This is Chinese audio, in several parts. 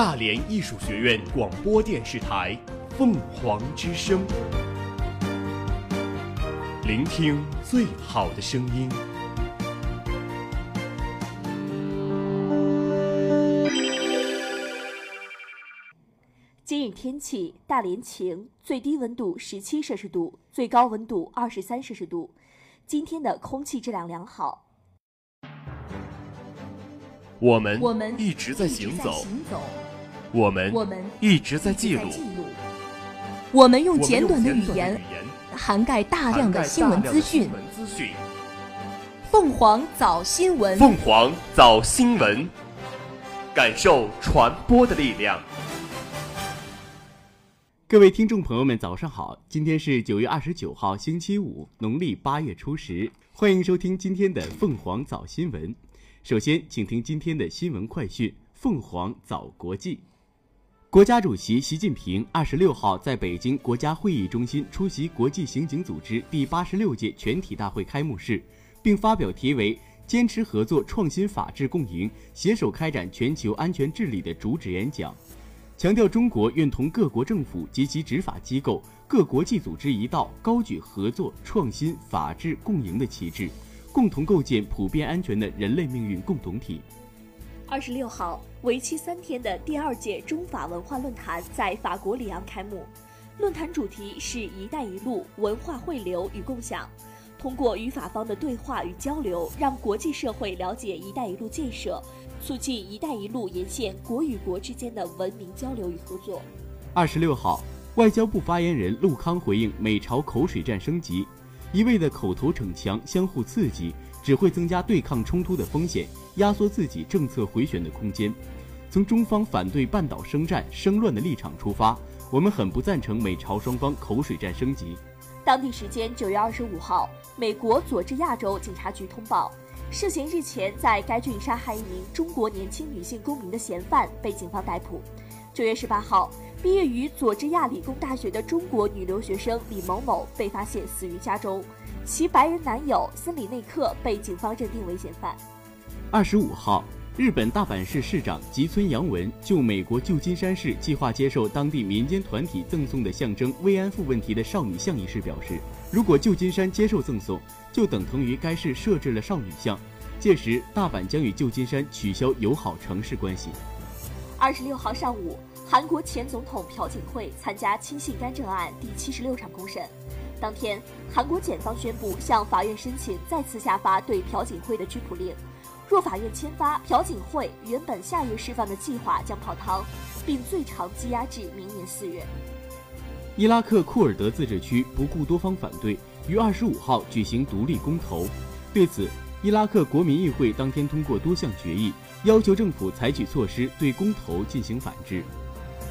大连艺术学院广播电视台《凤凰之声》，聆听最好的声音。今日天气：大连晴，最低温度十七摄氏度，最高温度二十三摄氏度。今天的空气质量良好。我们我们一直在行走，行走，我们我们一直在记录，我们用简短的语言涵盖大量的新闻大量的资讯新。闻资讯。凤凰早新闻，凤凰早新闻，感受传播的力量。各位听众朋友们，早上好！今天是九月二十九号，星期五，农历八月初十。欢迎收听今天的凤凰早新闻。首先，请听今天的新闻快讯：凤凰早国际。国家主席习近平二十六号在北京国家会议中心出席国际刑警组织第八十六届全体大会开幕式，并发表题为“坚持合作、创新、法治共赢，携手开展全球安全治理”的主旨演讲。强调中国愿同各国政府及其执法机构、各国际组织一道，高举合作、创新、法治共赢的旗帜，共同构建普遍安全的人类命运共同体。二十六号，为期三天的第二届中法文化论坛在法国里昂开幕。论坛主题是“一带一路”文化汇流与共享。通过与法方的对话与交流，让国际社会了解“一带一路”建设，促进“一带一路”沿线国与国之间的文明交流与合作。二十六号，外交部发言人陆康回应美朝口水战升级，一味的口头逞强、相互刺激，只会增加对抗冲突的风险，压缩自己政策回旋的空间。从中方反对半岛生战、生乱的立场出发，我们很不赞成美朝双方口水战升级。当地时间九月二十五号，美国佐治亚州警察局通报，涉嫌日前在该郡杀害一名中国年轻女性公民的嫌犯被警方逮捕。九月十八号，毕业于佐治亚理工大学的中国女留学生李某某被发现死于家中，其白人男友森里内克被警方认定为嫌犯。二十五号，日本大阪市市长吉村洋文就美国旧金山市计划接受当地民间团体赠送的象征慰安妇问题的少女像一事表示，如果旧金山接受赠送，就等同于该市设置了少女像，届时大阪将与旧金山取消友好城市关系。二十六号上午，韩国前总统朴槿惠参加亲信干政案第七十六场公审。当天，韩国检方宣布向法院申请再次下发对朴槿惠的拘捕令。若法院签发，朴槿惠原本下月释放的计划将泡汤，并最长羁押至明年四月。伊拉克库尔德自治区不顾多方反对，于二十五号举行独立公投。对此，伊拉克国民议会当天通过多项决议，要求政府采取措施对公投进行反制。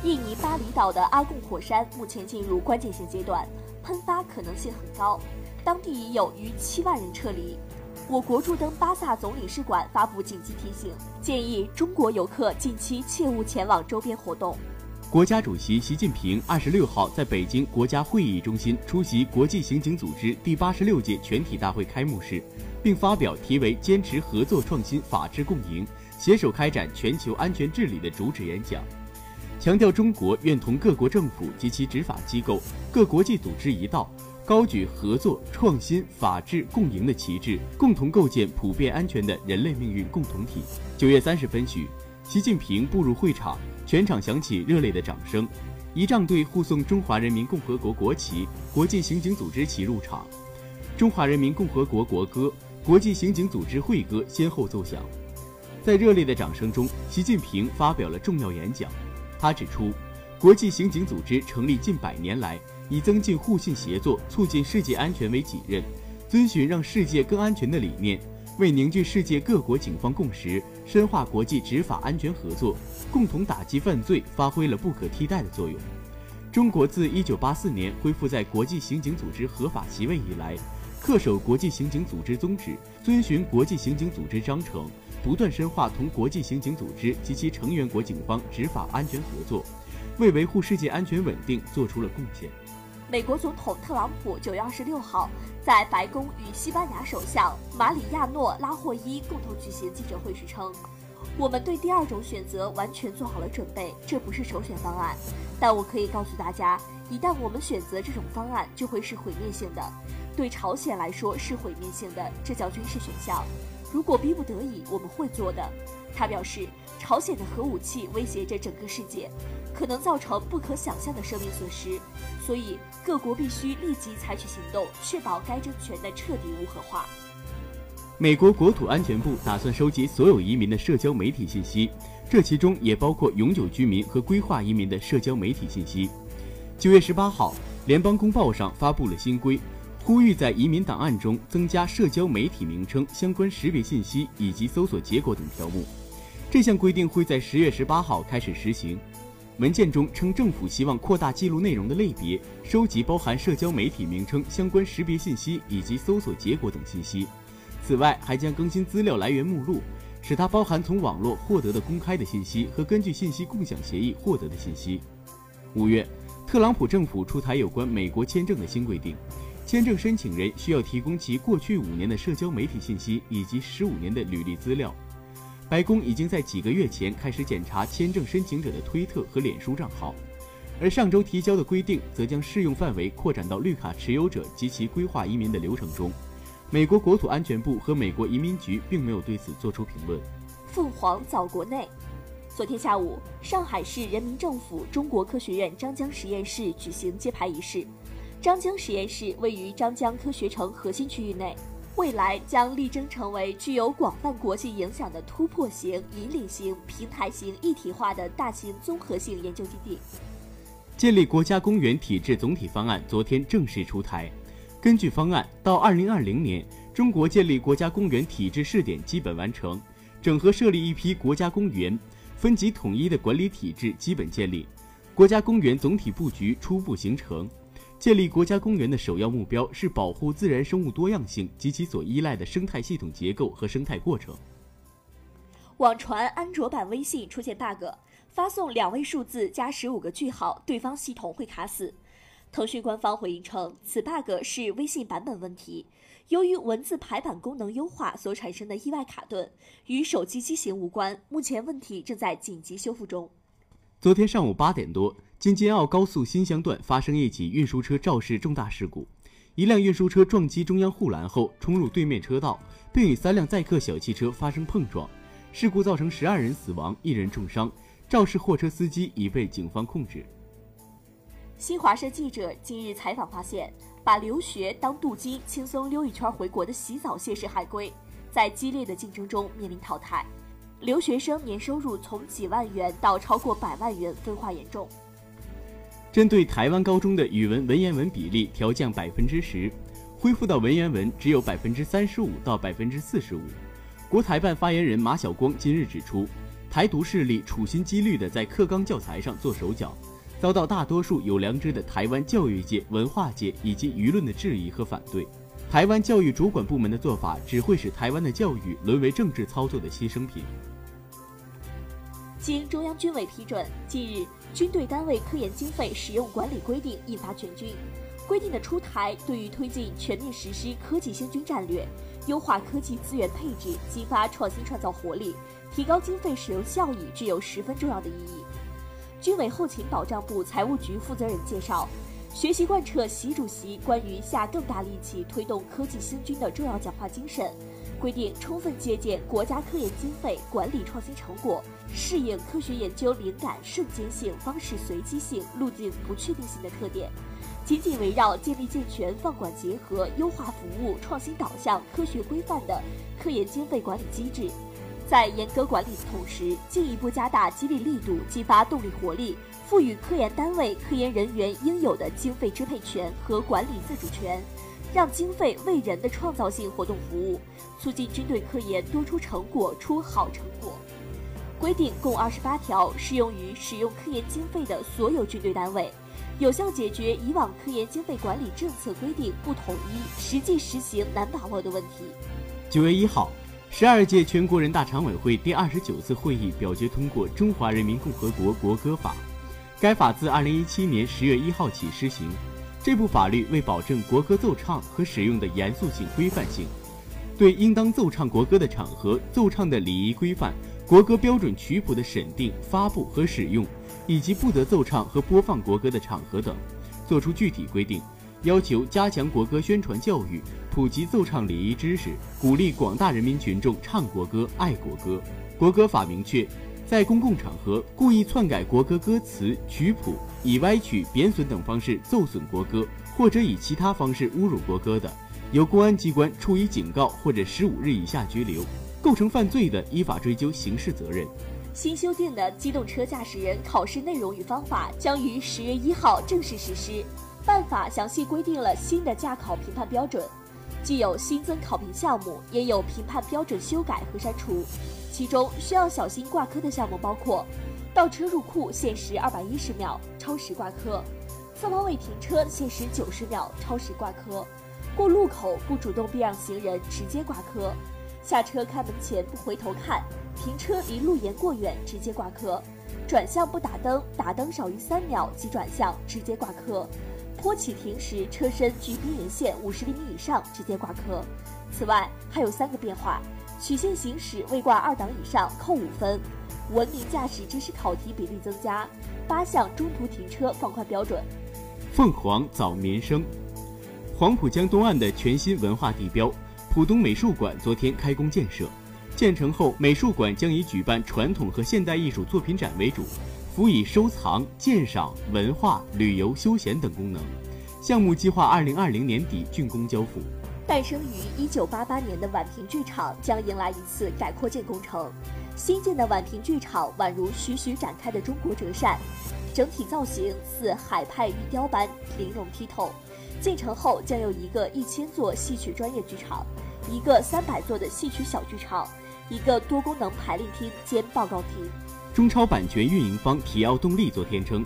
印尼巴厘岛的阿贡火山目前进入关键性阶段，喷发可能性很高，当地已有逾七万人撤离。我国驻登巴萨总领事馆发布紧急提醒，建议中国游客近期切勿前往周边活动。国家主席习近平二十六号在北京国家会议中心出席国际刑警组织第八十六届全体大会开幕式，并发表题为“坚持合作、创新、法治共赢，携手开展全球安全治理”的主旨演讲，强调中国愿同各国政府及其执法机构、各国际组织一道，高举合作、创新、法治共赢的旗帜，共同构建普遍安全的人类命运共同体。九月三十分许，习近平步入会场。全场响起热烈的掌声，仪仗队护送中华人民共和国国旗、国际刑警组织旗入场，中华人民共和国国歌、国际刑警组织会歌先后奏响。在热烈的掌声中，习近平发表了重要演讲。他指出，国际刑警组织成立近百年来，以增进互信协作、促进世界安全为己任，遵循让世界更安全的理念。为凝聚世界各国警方共识，深化国际执法安全合作，共同打击犯罪，发挥了不可替代的作用。中国自1984年恢复在国际刑警组织合法席位以来，恪守国际刑警组织宗旨，遵循国际刑警组织章程，不断深化同国际刑警组织及其成员国警方执法安全合作，为维护世界安全稳定做出了贡献。美国总统特朗普九月二十六号在白宫与西班牙首相马里亚诺·拉霍伊共同举行记者会时称，我们对第二种选择完全做好了准备，这不是首选方案。但我可以告诉大家，一旦我们选择这种方案，就会是毁灭性的。对朝鲜来说是毁灭性的，这叫军事选项。如果逼不得已，我们会做的。他表示，朝鲜的核武器威胁着整个世界，可能造成不可想象的生命损失，所以各国必须立即采取行动，确保该政权的彻底无核化。美国国土安全部打算收集所有移民的社交媒体信息，这其中也包括永久居民和规划移民的社交媒体信息。九月十八号，联邦公报上发布了新规，呼吁在移民档案中增加社交媒体名称、相关识别信息以及搜索结果等条目。这项规定会在十月十八号开始实行。文件中称，政府希望扩大记录内容的类别，收集包含社交媒体名称、相关识别信息以及搜索结果等信息。此外，还将更新资料来源目录，使它包含从网络获得的公开的信息和根据信息共享协议获得的信息。五月，特朗普政府出台有关美国签证的新规定，签证申请人需要提供其过去五年的社交媒体信息以及十五年的履历资料。白宫已经在几个月前开始检查签证申请者的推特和脸书账号，而上周提交的规定则将适用范围扩展到绿卡持有者及其规划移民的流程中。美国国土安全部和美国移民局并没有对此作出评论。凤凰早国内，昨天下午，上海市人民政府中国科学院张江实验室举行揭牌仪式。张江实验室位于张江科学城核心区域内，未来将力争成为具有广泛国际影响的突破型、引领型、平台型一体化的大型综合性研究基地。建立国家公园体制总体方案昨天正式出台。根据方案，到二零二零年，中国建立国家公园体制试点基本完成，整合设立一批国家公园，分级统一的管理体制基本建立，国家公园总体布局初步形成。建立国家公园的首要目标是保护自然生物多样性及其所依赖的生态系统结构和生态过程。网传安卓版微信出现 bug，发送两位数字加十五个句号，对方系统会卡死。腾讯官方回应称，此 bug 是微信版本问题，由于文字排版功能优化所产生的意外卡顿，与手机机型无关。目前问题正在紧急修复中。昨天上午八点多，京津澳高速新乡段发生一起运输车肇事重大事故，一辆运输车撞击中央护栏后冲入对面车道，并与三辆载客小汽车发生碰撞，事故造成十二人死亡，一人重伤，肇事货车司机已被警方控制。新华社记者近日采访发现，把留学当镀金、轻松溜一圈回国的洗澡蟹式海归，在激烈的竞争中面临淘汰。留学生年收入从几万元到超过百万元，分化严重。针对台湾高中的语文文言文比例调降百分之十，恢复到文言文只有百分之三十五到百分之四十五。国台办发言人马晓光今日指出，台独势力处心积虑地在课纲教材上做手脚。遭到大多数有良知的台湾教育界、文化界以及舆论的质疑和反对。台湾教育主管部门的做法只会使台湾的教育沦为政治操作的牺牲品。经中央军委批准，近日军队单位科研经费使用管理规定印发全军。规定的出台，对于推进全面实施科技兴军战略、优化科技资源配置、激发创新创造活力、提高经费使用效益，具有十分重要的意义。军委后勤保障部财务局负责人介绍，学习贯彻习主席关于下更大力气推动科技兴军的重要讲话精神，规定充分借鉴国家科研经费管理创新成果，适应科学研究灵感瞬间性、方式随机性、路径不确定性的特点，紧紧围绕建立健全放管结合、优化服务、创新导向、科学规范的科研经费管理机制。在严格管理的同时，进一步加大激励力度，激发动力活力，赋予科研单位、科研人员应有的经费支配权和管理自主权，让经费为人的创造性活动服务，促进军队科研多出成果、出好成果。规定共二十八条，适用于使用科研经费的所有军队单位，有效解决以往科研经费管理政策规定不统一、实际实行难把握的问题。九月一号。十二届全国人大常委会第二十九次会议表决通过《中华人民共和国国歌法》，该法自二零一七年十月一号起施行。这部法律为保证国歌奏唱和使用的严肃性、规范性，对应当奏唱国歌的场合、奏唱的礼仪规范、国歌标准曲谱的审定、发布和使用，以及不得奏唱和播放国歌的场合等，作出具体规定，要求加强国歌宣传教育，普及奏唱礼仪知识，鼓励广大人民群众唱国歌、爱国歌。国歌法明确，在公共场合故意篡改国歌歌词、曲谱，以歪曲、贬损等方式奏损国歌，或者以其他方式侮辱国歌的，由公安机关处以警告或者十五日以下拘留；构成犯罪的，依法追究刑事责任。新修订的机动车驾驶人考试内容与方法将于十月一号正式实施。办法详细规定了新的驾考评判标准，既有新增考评项目，也有评判标准修改和删除。其中需要小心挂科的项目包括：倒车入库限时二百一十秒，超时挂科；侧方位停车限时九十秒，超时挂科；过路口不主动避让行人，直接挂科；下车开门前不回头看；停车离路沿过远，直接挂科；转向不打灯，打灯少于三秒即转向，直接挂科；坡起停时车身距边缘线五十厘米以上，直接挂科。此外，还有三个变化。曲线行驶未挂二档以上扣五分，文明驾驶知识考题比例增加，八项中途停车放宽标准。凤凰早民生，黄浦江东岸的全新文化地标浦东美术馆昨天开工建设，建成后美术馆将以举办传统和现代艺术作品展为主，辅以收藏、鉴赏、文化、旅游、休闲等功能。项目计划二零二零年底竣工交付。诞生于1988年的宛平剧场将迎来一次改扩建工程。新建的宛平剧场宛如徐徐展开的中国折扇，整体造型似海派玉雕般玲珑剔透。建成后将有一个一千座戏曲专业剧场，一个三百座的戏曲小剧场，一个多功能排练厅兼报告厅。中超版权运营方体奥动力昨天称。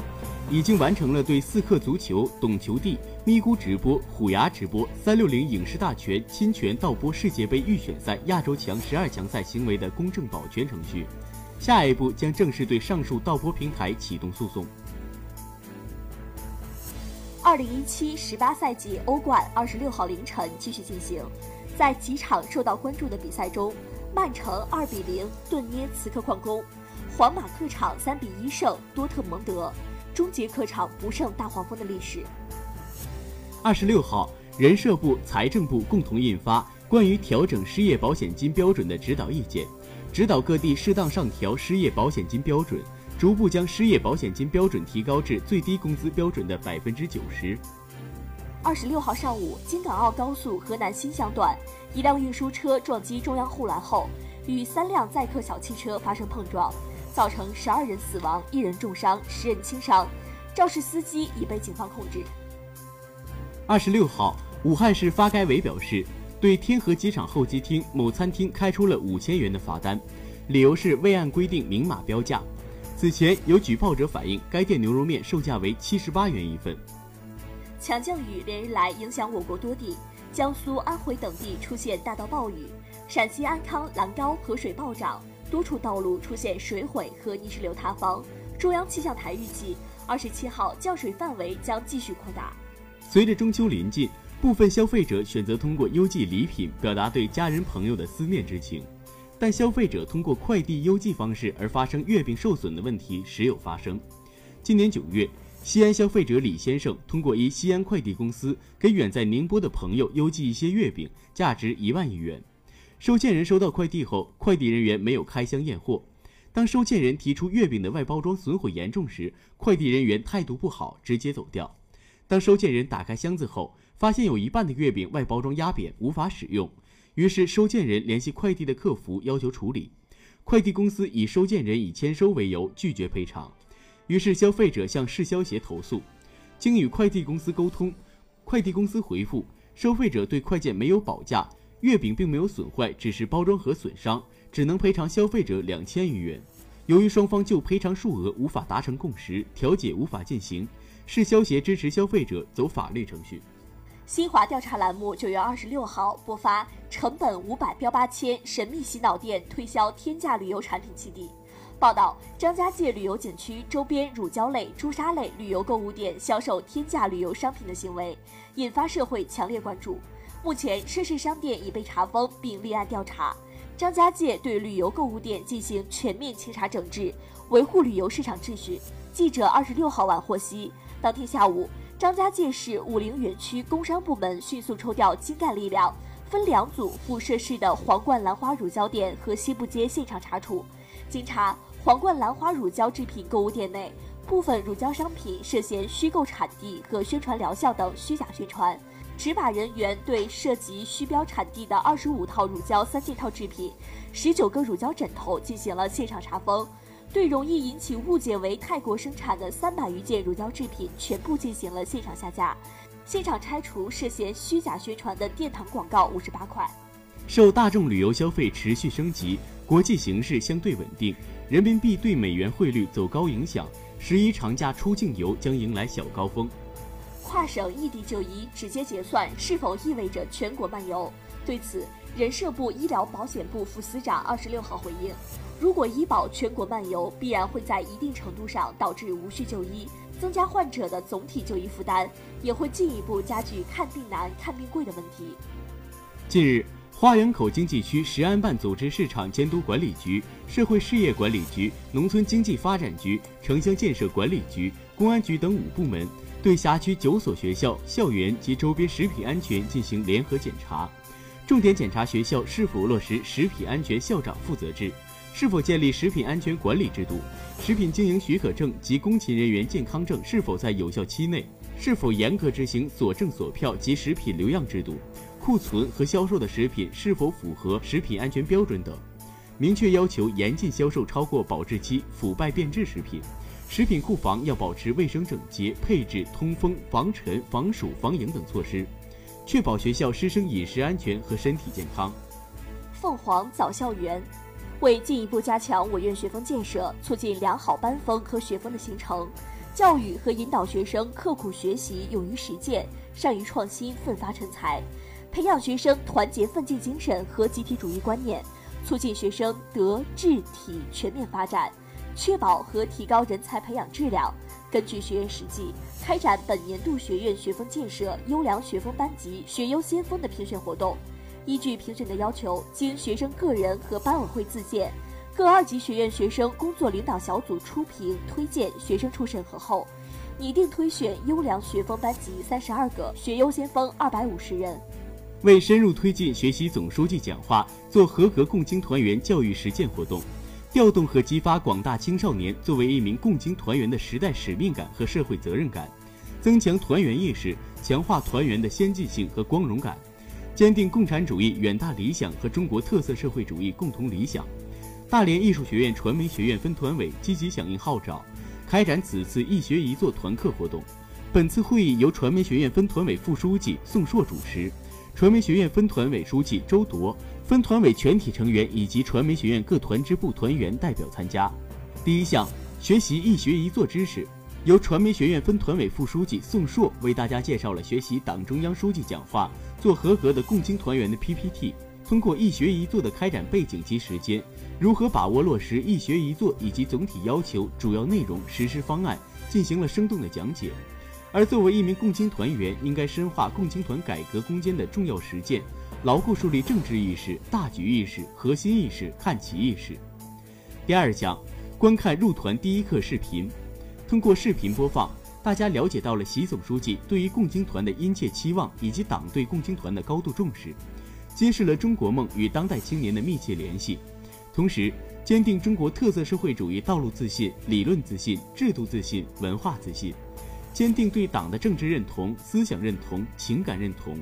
已经完成了对四克足球、懂球帝、咪咕直播、虎牙直播、三六零影视大全侵权盗播世界杯预选赛亚洲强十二强赛行为的公正保全程序，下一步将正式对上述盗播平台启动诉讼。二零一七十八赛季欧冠二十六号凌晨继续进行，在几场受到关注的比赛中，曼城二比零顿涅茨克矿工，皇马客场三比一胜多特蒙德。终结客场不胜大黄蜂的历史。二十六号，人社部、财政部共同印发关于调整失业保险金标准的指导意见，指导各地适当上调失业保险金标准，逐步将失业保险金标准提高至最低工资标准的百分之九十。二十六号上午，京港澳高速河南新乡段，一辆运输车撞击中央护栏后，与三辆载客小汽车发生碰撞。造成十二人死亡，一人重伤，十人轻伤。肇事司机已被警方控制。二十六号，武汉市发改委表示，对天河机场候机厅某餐厅开出了五千元的罚单，理由是未按规定明码标价。此前有举报者反映，该店牛肉面售价为七十八元一份。强降雨连日来影响我国多地，江苏、安徽等地出现大到暴雨，陕西安康、兰高河水暴涨。多处道路出现水毁和泥石流塌方。中央气象台预计，二十七号降水范围将继续扩大。随着中秋临近，部分消费者选择通过邮寄礼品表达对家人朋友的思念之情，但消费者通过快递邮寄方式而发生月饼受损的问题时有发生。今年九月，西安消费者李先生通过一西安快递公司给远在宁波的朋友邮寄一些月饼，价值一万余元。收件人收到快递后，快递人员没有开箱验货。当收件人提出月饼的外包装损毁严重时，快递人员态度不好，直接走掉。当收件人打开箱子后，发现有一半的月饼外包装压扁，无法使用。于是收件人联系快递的客服要求处理，快递公司以收件人已签收为由拒绝赔偿。于是消费者向市消协投诉，经与快递公司沟通，快递公司回复收费者对快件没有保价。月饼并没有损坏，只是包装盒损伤，只能赔偿消费者两千余元。由于双方就赔偿数额无法达成共识，调解无法进行，市消协支持消费者走法律程序。新华调查栏目九月二十六号播发成本五百标八千，神秘洗脑店推销天价旅游产品基地。报道：张家界旅游景区周边乳胶类、朱砂类旅游购物店销售天价旅游商品的行为，引发社会强烈关注。目前，涉事商店已被查封并立案调查，张家界对旅游购物店进行全面清查整治，维护旅游市场秩序。记者二十六号晚获悉，当天下午，张家界市武陵园区工商部门迅速抽调精干力量，分两组赴涉事的皇冠兰花乳胶店和西部街现场查处。经查，皇冠兰花乳胶制品购物店内部分乳胶商品涉嫌虚构产地和宣传疗效等虚假宣传。执法人员对涉及虚标产地的二十五套乳胶三件套制品、十九个乳胶枕头进行了现场查封，对容易引起误解为泰国生产的三百余件乳胶制品全部进行了现场下架，现场拆除涉嫌虚假宣传的殿堂广告五十八块。受大众旅游消费持续升级、国际形势相对稳定、人民币对美元汇率走高影响，十一长假出境游将迎来小高峰。跨省异地就医直接结算是否意味着全国漫游？对此，人社部医疗保险部副司长二十六号回应：如果医保全国漫游，必然会在一定程度上导致无序就医，增加患者的总体就医负担，也会进一步加剧看病难、看病贵的问题。近日，花园口经济区石安办组织市场监督管理局、社会事业管理局、农村经济发展局、城乡建设管理局、公安局等五部门。对辖区九所学校校园及周边食品安全进行联合检查，重点检查学校是否落实食品安全校长负责制，是否建立食品安全管理制度，食品经营许可证及工勤人员健康证是否在有效期内，是否严格执行锁证锁票及食品留样制度，库存和销售的食品是否符合食品安全标准等，明确要求严禁销售超过保质期、腐败变质食品。食品库房要保持卫生整洁，配置通风、防尘、防暑、防蝇等措施，确保学校师生饮食安全和身体健康。凤凰早校园为进一步加强我院学风建设，促进良好班风和学风的形成，教育和引导学生刻苦学习、勇于实践、善于创新、奋发成才，培养学生团结奋进精神和集体主义观念，促进学生德智体全面发展。确保和提高人才培养质量。根据学院实际，开展本年度学院学风建设优良学风班级学优先锋的评选活动。依据评审的要求，经学生个人和班委会自荐，各二级学院学生工作领导小组初评推荐学生处审核后，拟定推选优良学风班级三十二个，学优先锋二百五十人。为深入推进学习总书记讲话，做合格共青团员教育实践活动。调动和激发广大青少年作为一名共青团员的时代使命感和社会责任感，增强团员意识，强化团员的先进性和光荣感，坚定共产主义远大理想和中国特色社会主义共同理想。大连艺术学院传媒学院分团委积极响应号召，开展此次一学一做团课活动。本次会议由传媒学院分团委副书记宋硕主持。传媒学院分团委书记周铎、分团委全体成员以及传媒学院各团支部团员代表参加。第一项，学习一学一做知识，由传媒学院分团委副书记宋硕为大家介绍了学习党中央书记讲话、做合格的共青团员的 PPT。通过一学一做的开展背景及时间，如何把握落实一学一做以及总体要求、主要内容、实施方案，进行了生动的讲解。而作为一名共青团员，应该深化共青团改革攻坚的重要实践，牢固树立政治意识、大局意识、核心意识、看齐意识。第二讲，观看入团第一课视频。通过视频播放，大家了解到了习总书记对于共青团的殷切期望以及党对共青团的高度重视，揭示了中国梦与当代青年的密切联系，同时坚定中国特色社会主义道路自信、理论自信、制度自信、文化自信。坚定对党的政治认同、思想认同、情感认同，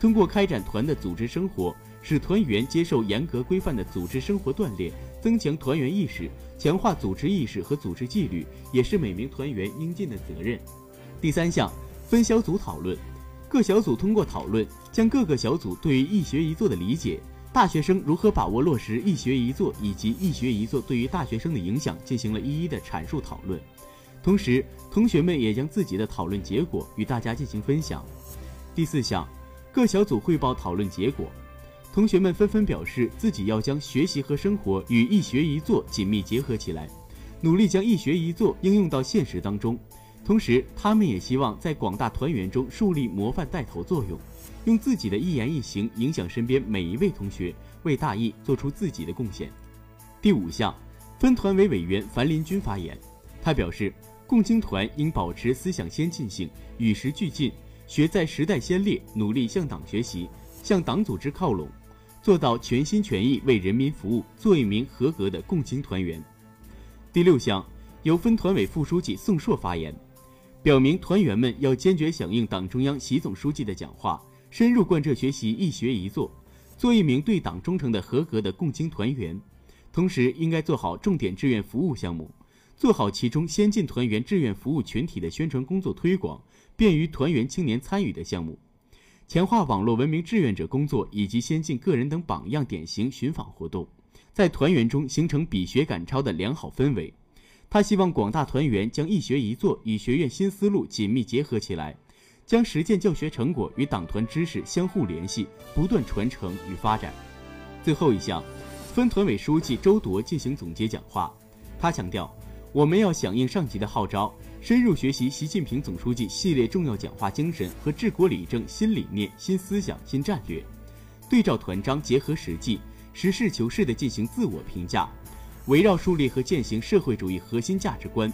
通过开展团的组织生活，使团员接受严格规范的组织生活锻炼，增强团员意识，强化组织意识和组织纪律，也是每名团员应尽的责任。第三项，分小组讨论，各小组通过讨论，将各个小组对于一学一做的理解，大学生如何把握落实一学一做，以及一学一做对于大学生的影响，进行了一一的阐述讨论。同时，同学们也将自己的讨论结果与大家进行分享。第四项，各小组汇报讨论结果。同学们纷纷表示，自己要将学习和生活与一学一做紧密结合起来，努力将一学一做应用到现实当中。同时，他们也希望在广大团员中树立模范带头作用，用自己的一言一行影响身边每一位同学，为大义做出自己的贡献。第五项，分团委委员樊林军发言，他表示，共青团应保持思想先进性，与时俱进，学在时代先烈，努力向党学习，向党组织靠拢，做到全心全意为人民服务，做一名合格的共青团员。第六项，由分团委副书记宋硕发言，表明团员们要坚决响应党中央、习总书记的讲话，深入贯彻学习一学一做，做一名对党忠诚的合格的共青团员。同时，应该做好重点志愿服务项目，做好其中先进团员志愿服务群体的宣传工作推广，便于团员青年参与的项目，强化网络文明志愿者工作以及先进个人等榜样典型寻访活动。在团员中形成比学赶超的良好氛围。他希望广大团员将一学一做与学院新思路紧密结合起来，将实践教学成果与党团知识相互联系，不断传承与发展。最后一项，分团委书记周铎进行总结讲话。他强调，我们要响应上级的号召，深入学习习近平总书记系列重要讲话精神和治国理政新理念、新思想、新战略，对照团章，结合实际。实事求是地进行自我评价，围绕树立和践行社会主义核心价值观，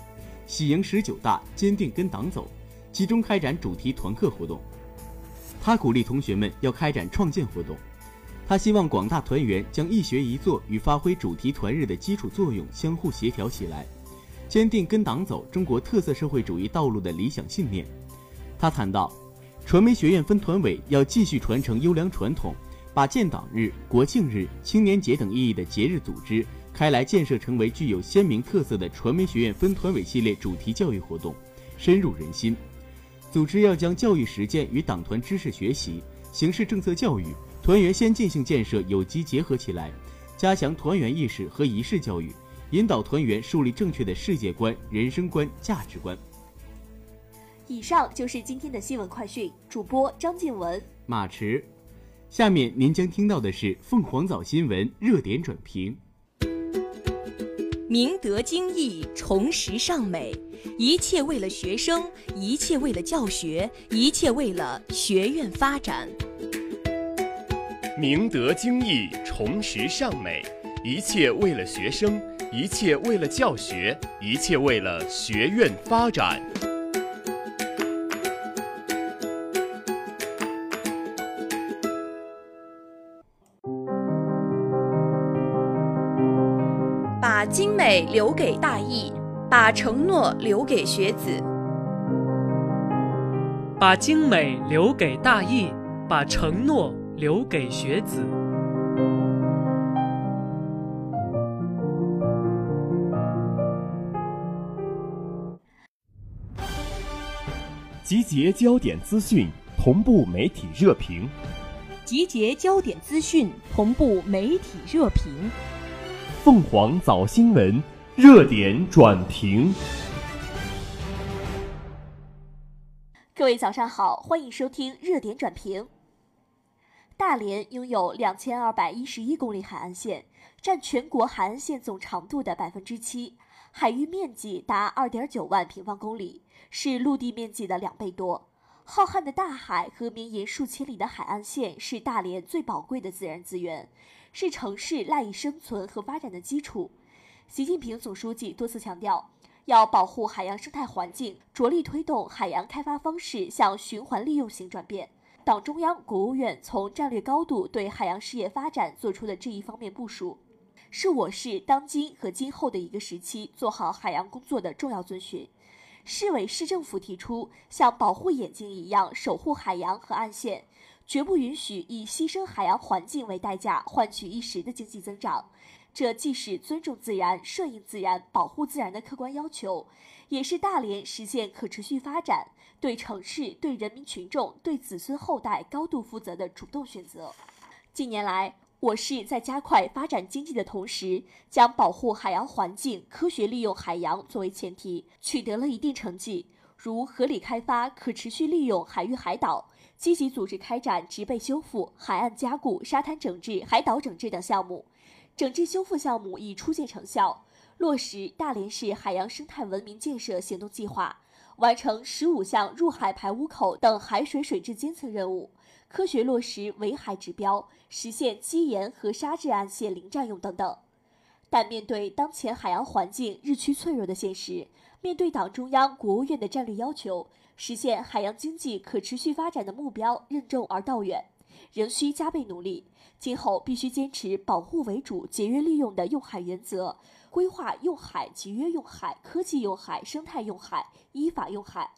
喜迎十九大，坚定跟党走，集中开展主题团课活动。他鼓励同学们要开展创建活动。他希望广大团员将一学一做与发挥主题团日的基础作用相互协调起来，坚定跟党走中国特色社会主义道路的理想信念。他谈到，传媒学院分团委要继续传承优良传统。把建党日、国庆日、青年节等意义的节日组织开来，建设成为具有鲜明特色的传媒学院分团委系列主题教育活动，深入人心。组织要将教育实践与党团知识学习、形势政策教育、团员先进性建设有机结合起来，加强团员意识和仪式教育，引导团员树立正确的世界观、人生观、价值观。以上就是今天的新闻快讯，主播张静文、马驰。下面您将听到的是凤凰早新闻热点转评。明德精义，崇实尚美，一切为了学生，一切为了教学，一切为了学院发展。明德精义，崇实尚美，一切为了学生，一切为了教学，一切为了学院发展。把精美留给大义，把承诺留给学子。把精美留给大义，把承诺留给学子。集结焦点资讯，同步媒体热评。集结焦点资讯，同步媒体热评。凤凰早新闻热点转评。各位早上好，欢迎收听热点转评。大连拥有两千二百一十一公里海岸线，占全国海岸线总长度的百分之七，海域面积达二点九万平方公里，是陆地面积的两倍多。浩瀚的大海和绵延数千里的海岸线是大连最宝贵的自然资源。是城市赖以生存和发展的基础。习近平总书记多次强调，要保护海洋生态环境，着力推动海洋开发方式向循环利用型转变。党中央、国务院从战略高度对海洋事业发展做出的这一方面部署，是我市当今和今后的一个时期做好海洋工作的重要遵循。市委市政府提出，像保护眼睛一样守护海洋和岸线。绝不允许以牺牲海洋环境为代价换取一时的经济增长，这既是尊重自然、顺应自然、保护自然的客观要求，也是大连实现可持续发展、对城市、对人民群众、对子孙后代高度负责的主动选择。近年来，我市在加快发展经济的同时，将保护海洋环境、科学利用海洋作为前提，取得了一定成绩，如合理开发、可持续利用海域海岛。积极组织开展植被修复、海岸加固、沙滩整治、海岛整治等项目，整治修复项目已初见成效。落实大连市海洋生态文明建设行动计划，完成十五项入海排污口等海水水质监测任务，科学落实围海指标，实现基岩和沙质岸线零占用等等。但面对当前海洋环境日趋脆弱的现实，面对党中央、国务院的战略要求，实现海洋经济可持续发展的目标任重而道远，仍需加倍努力。今后必须坚持保护为主、节约利用的用海原则，规划用海、节约用海、科技用海、生态用海、依法用海，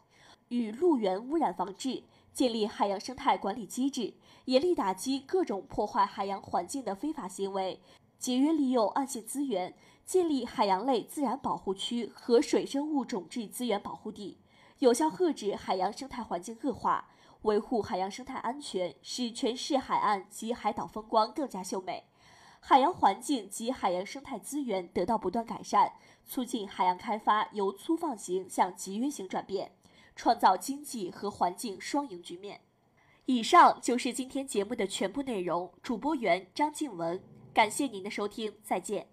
与陆源污染防治。建立海洋生态管理机制，严厉打击各种破坏海洋环境的非法行为，节约利用岸线资源，建立海洋类自然保护区和水生物种质资源保护地，有效遏制海洋生态环境恶化，维护海洋生态安全，使全市海岸及海岛风光更加秀美，海洋环境及海洋生态资源得到不断改善，促进海洋开发由粗放型向集约型转变。创造经济和环境双赢局面。以上就是今天节目的全部内容。主播员张静文，感谢您的收听，再见。